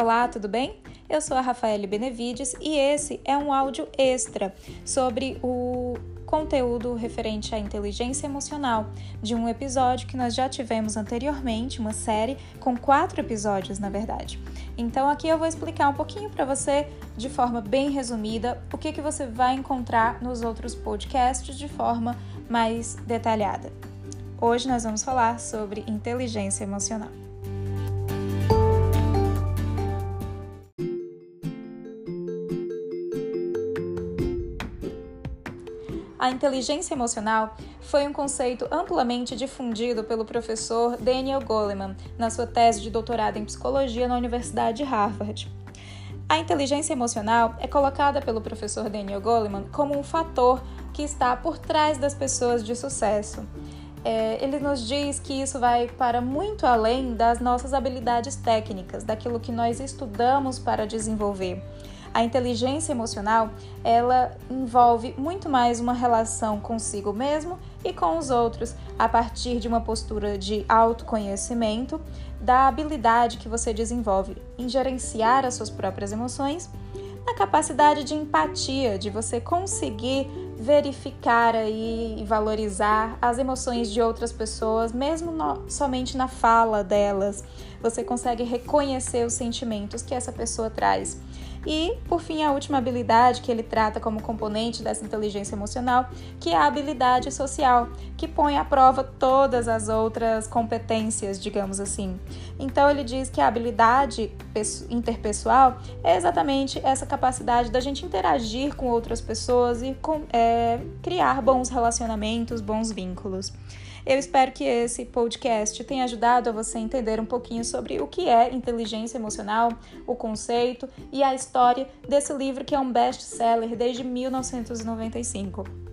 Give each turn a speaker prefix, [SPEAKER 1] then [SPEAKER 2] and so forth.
[SPEAKER 1] Olá, tudo bem? Eu sou a Rafaele Benevides e esse é um áudio extra sobre o conteúdo referente à inteligência emocional de um episódio que nós já tivemos anteriormente, uma série com quatro episódios, na verdade. Então aqui eu vou explicar um pouquinho para você, de forma bem resumida, o que, que você vai encontrar nos outros podcasts de forma mais detalhada. Hoje nós vamos falar sobre inteligência emocional. A inteligência emocional foi um conceito amplamente difundido pelo professor Daniel Goleman na sua tese de doutorado em psicologia na Universidade de Harvard. A inteligência emocional é colocada pelo professor Daniel Goleman como um fator que está por trás das pessoas de sucesso. É, ele nos diz que isso vai para muito além das nossas habilidades técnicas, daquilo que nós estudamos para desenvolver. A inteligência emocional, ela envolve muito mais uma relação consigo mesmo e com os outros, a partir de uma postura de autoconhecimento, da habilidade que você desenvolve em gerenciar as suas próprias emoções, na capacidade de empatia, de você conseguir verificar aí e valorizar as emoções de outras pessoas, mesmo no, somente na fala delas. Você consegue reconhecer os sentimentos que essa pessoa traz. E, por fim, a última habilidade que ele trata como componente dessa inteligência emocional, que é a habilidade social, que põe à prova todas as outras competências, digamos assim. Então, ele diz que a habilidade interpessoal é exatamente essa capacidade da gente interagir com outras pessoas e com, é, criar bons relacionamentos, bons vínculos. Eu espero que esse podcast tenha ajudado a você entender um pouquinho sobre o que é inteligência emocional, o conceito e a história desse livro que é um best-seller desde 1995.